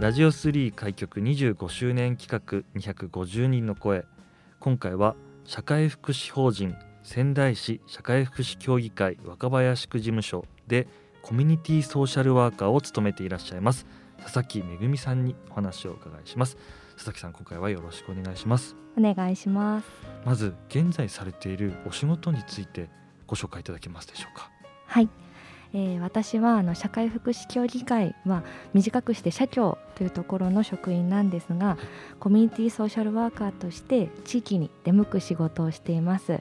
ラジオ3開局25周年企画250人の声。今回は社会福祉法人仙台市社会福祉協議会若林区事務所でコミュニティソーシャルワーカーを務めていらっしゃいます。佐々木めさんにお話をお伺いします。佐々木さん今回はよろしくお願いします。お願いします。まず現在されているお仕事についてご紹介いただけますでしょうか。はいえー、私はあの社会福祉協議会は短くして社協というところの職員なんですがコミュニティソーシャルワーカーとして地域に出向く仕事をしています。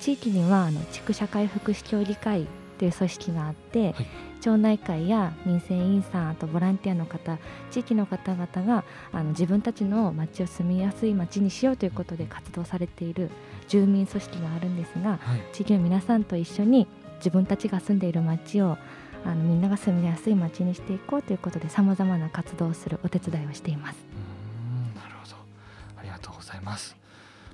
地域にはあの地区社会福祉協議会という組織があって、はい、町内会や民生委員さんあとボランティアの方地域の方々があの自分たちの町を住みやすい町にしようということで活動されている住民組織があるんですが、はい、地域の皆さんと一緒に自分たちが住んでいる町をあのみんなが住みやすい町にしていこうということでさまざまな活動をするお手伝いをしています。なるほど。ありがとうございます、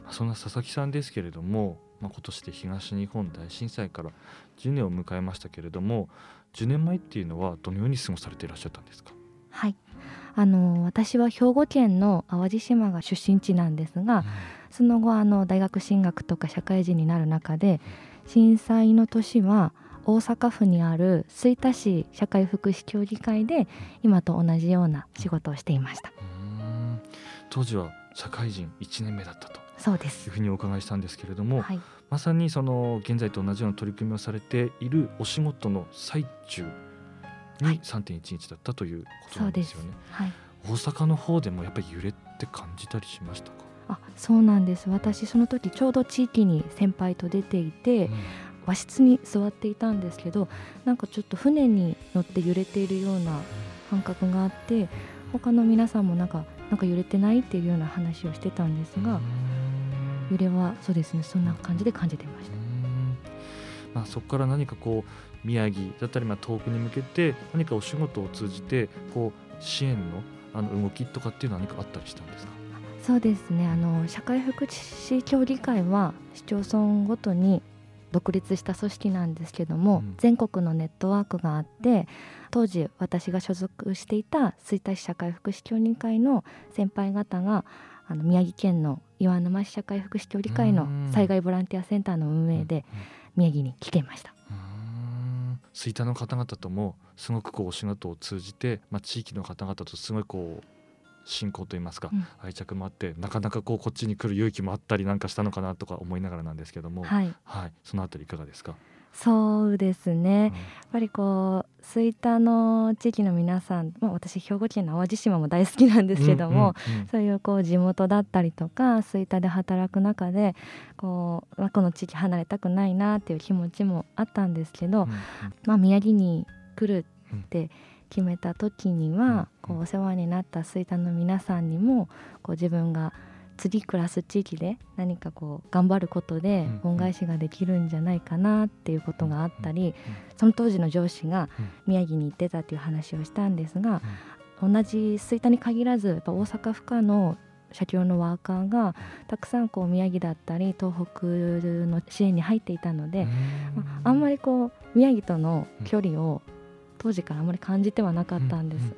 まあ、そんな佐々木さんですけれども、まあ、今年で東日本大震災から10年を迎えましたけれども10年前っていうのはどのように過ごされていらっしゃったんですか？はい。あの私は兵庫県の淡路島が出身地なんですが、うん、その後あの大学進学とか社会人になる中で、震災の年は大阪府にある吹田市社会福祉協議会で今と同じような仕事をしていました。当時は社会人1年目だったと。そうです。いうふうにお伺いしたんですけれども、はい、まさにその現在と同じような取り組みをされているお仕事の最中に3.11だったということなんですよね。はい、大阪の方でもやっぱり揺れって感じたりしましたか？あそうなんです。私その時ちょうど地域に先輩と出ていて、うん、和室に座っていたんですけどなんかちょっと船に乗って揺れているような感覚があって他の皆さんもなんかなんか揺れてないっていうような話をしてたんですが揺れはそうですねそんな感じで感じてました。まあ、そこから何かこう宮城だったりまあ遠くに向けて何かお仕事を通じてこう支援のあの動きとかっていうのは何かあったりしたんですか？そうですね。あの社会福祉協議会は市町村ごとに独立した組織なんですけども、うん、全国のネットワークがあって当時私が所属していた吹田市社会福祉協議会の先輩方があの宮城県の岩沼市社会福祉協議会の災害ボランティアセンターの運営で宮城に来ていました。吹田の方々ともすごくこうお仕事を通じて、まあ、地域の方々とすごいこう信仰といいますか、うん、愛着もあってなかなかこうこっちに来る勇気もあったりなんかしたのかなとか思いながらなんですけども、はい、はい、そのあたりいかがですか？そうですね、うん、やっぱりこう吹田の地域の皆さん、まあ、私兵庫県の淡路島も大好きなんですけども、うんうんうん、そういうこう地元だったりとか吹田で働く中でこう、まあ、この地域離れたくないなっていう気持ちもあったんですけど、うんうん、まあ、宮城に来るって、決めた時にはこうお世話になった吹田の皆さんにもこう自分が次暮らす地域で何かこう頑張ることで恩返しができるんじゃないかなっていうことがあったりその当時の上司が宮城に行ってたっていう話をしたんですが同じ吹田に限らずやっぱ大阪府下の社協のワーカーがたくさんこう宮城だったり東北の支援に入っていたのであんまりこう宮城との距離を当時からあまり感じてはなかったんです。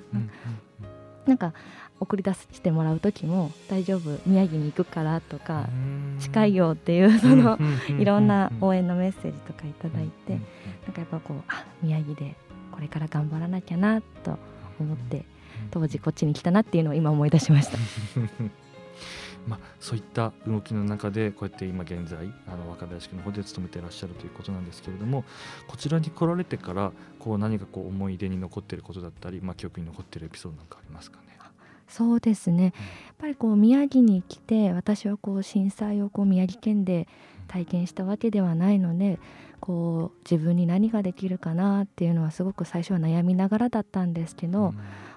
なんか送り出してもらう時も「大丈夫宮城に行くから」とか「近いよ」っていうそのいろんな応援のメッセージとか頂いてなんかやっぱこうあ宮城でこれから頑張らなきゃなと思って当時こっちに来たなっていうのを今思い出しました。まあ、そういった動きの中でこうやって今現在あの若林区の方で勤めていらっしゃるということなんですけれどもこちらに来られてからこう何かこう思い出に残っていることだったり、まあ、記憶に残っているエピソードなんかありますかね？そうですね、やっぱりこう宮城に来て私はこう震災をこう宮城県で体験したわけではないのでこう自分に何ができるかなっていうのはすごく最初は悩みながらだったんですけど、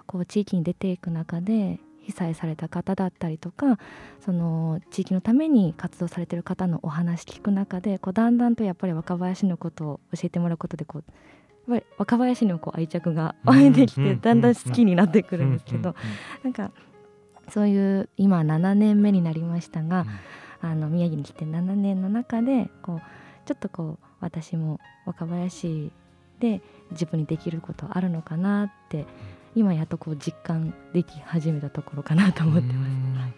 こう地域に出ていく中で被災された方だったりとかその地域のために活動されてる方のお話聞く中でこうだんだんとやっぱり若林のことを教えてもらうことでこうやっぱり若林のこう愛着が湧いてきてだんだん好きになってくるんですけどなんかそういう今7年目になりましたが、あの宮城に来て7年の中でこうちょっとこう私も若林で自分にできることあるのかなって今やっとこう実感でき始めたところかなと思ってます。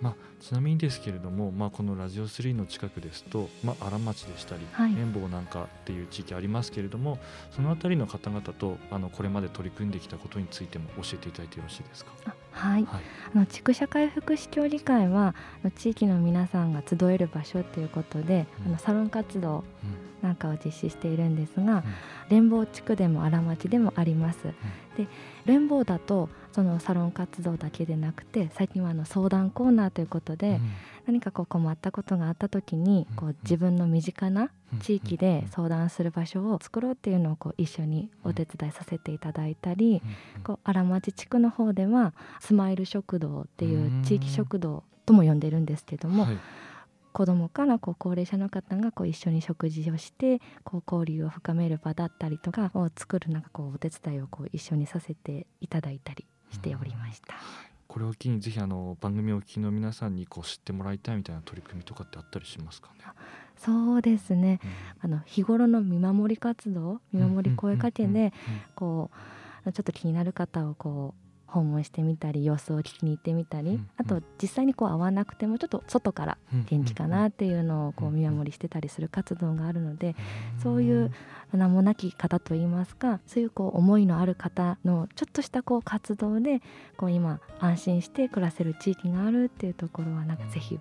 まあ、ちなみにですけれども、まあ、このラジオ3の近くですと、まあ、荒町でしたり、はい、綿棒なんかっていう地域ありますけれどもその辺りの方々とあのこれまで取り組んできたことについても教えていただいてよろしいですか？はい、はい、あの地区社会福祉協議会は地域の皆さんが集える場所ということで、うん、あのサロン活動なんかを実施しているんですが、うん、連邦地区でも荒町でもあります。うん、で連邦だとそのサロン活動だけでなくて最近はあの相談コーナーということで、うん、何かこう困ったことがあった時にこう自分の身近な地域で相談する場所を作ろうっていうのをこう一緒にお手伝いさせていただいたり、こう荒町地区の方ではスマイル食堂っていう地域食堂とも呼んでるんですけども、はい、子どもからこう高齢者の方がこう一緒に食事をしてこう交流を深める場だったりとかを作るなんかこうお手伝いをこう一緒にさせていただいたりしておりました。これを機にぜひあの番組をお聞きの皆さんにこう知ってもらいたいみたいな取り組みとかってあったりしますかね？そうですね、うん、あの日頃の見守り活動見守り声かけでこうちょっと気になる方をこう訪問してみたり様子を聞きに行ってみたり、うんうん、あと実際にこう会わなくてもちょっと外から元気かなっていうのをこう見守りしてたりする活動があるので、そういう名もなき方といいますかそういうこう思いのある方のちょっとしたこう活動でこう今安心して暮らせる地域があるっていうところはなんかぜひ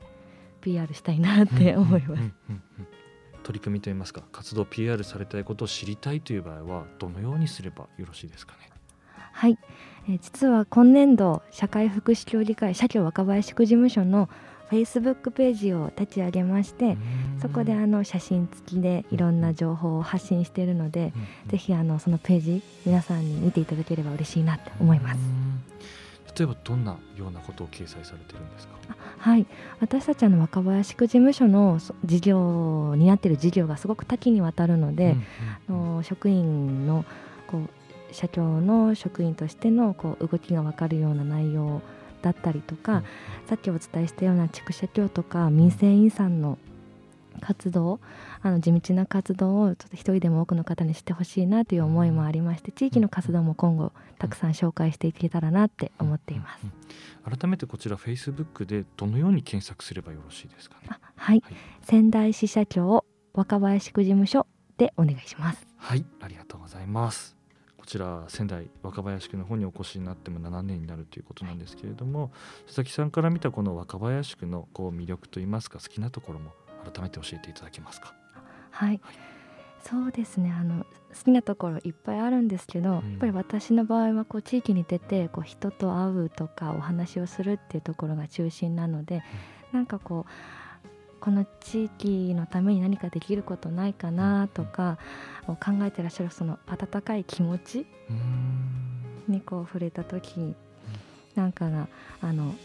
PR したいなって思います。取り組みといいますか活動 PR されたいことを知りたいという場合はどのようにすればよろしいですかね？はい、えー、実は今年度社会福祉協議会社協若林区事務所のフェイスブックページを立ち上げましてそこであの写真付きでいろんな情報を発信しているので、ぜひあのそのページ皆さんに見ていただければ嬉しいなと思います。例えばどんなようなことを掲載されてるんですか？はい。私たちの若林区事務所の事業になっている事業がすごく多岐にわたるので、うんうん、の職員のこう社長の職員としてのこう動きが分かるような内容だったりとか、さっきお伝えしたような地区社協とか民生委員さんの活動あの地道な活動をちょっと一人でも多くの方にしてほしいなという思いもありまして地域の活動も今後たくさん紹介していけたらなって思っています、改めてこちらフェイスブックでどのように検索すればよろしいですかね？はい、はい、仙台市社協若林区事務所でお願いします。はい。ありがとうございますちら仙台若林区の方にお越しになっても7年になるということなんですけれども、佐々木さんから見たこの若林区のこう魅力といいますか好きなところも改めて教えていただけますか？はい、はい、そうですね。あの好きなところいっぱいあるんですけど、うん、やっぱり私の場合はこう地域に出てこう人と会うとかお話をするっていうところが中心なので、うん、なんかこうこの地域のために何かできることないかなとかを考えてらっしゃるその温かい気持ちにこう触れた時なんかがあの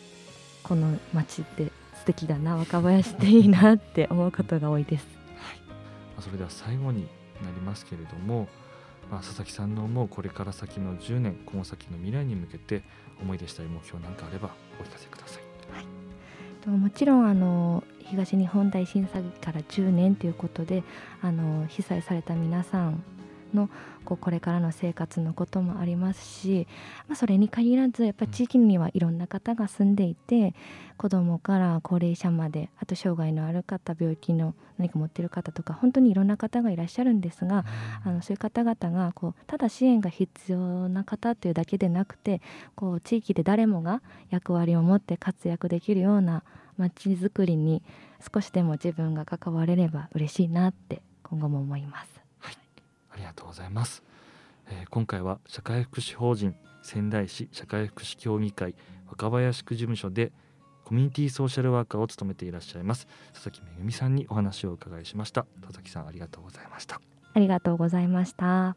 この街って素敵だな若林っていいなって思うことが多いです。はい、それでは最後になりますけれども、まあ、佐々木さんの思うこれから先の10年この先の未来に向けて思い出したい目標なんかあればお聞かせください。ともちろんあの東日本大震災から10年ということであの被災された皆さんのこうこれからの生活のこともありますし、まあ、それに限らずやっぱり地域にはいろんな方が住んでいて子どもから高齢者まであと障害のある方病気の何か持ってる方とか本当にいろんな方がいらっしゃるんですが、あのそういう方々がこうただ支援が必要な方というだけでなくてこう地域で誰もが役割を持って活躍できるようなまちづくりに少しでも自分が関われれば嬉しいなって今後も思います。ありがとうございます。えー、今回は社会福祉法人仙台市社会福祉協議会若林区事務所でコミュニティソーシャルワーカーを務めていらっしゃいます佐々木めぐみさんにお話をお伺いしました。佐々木さんありがとうございました。ありがとうございました。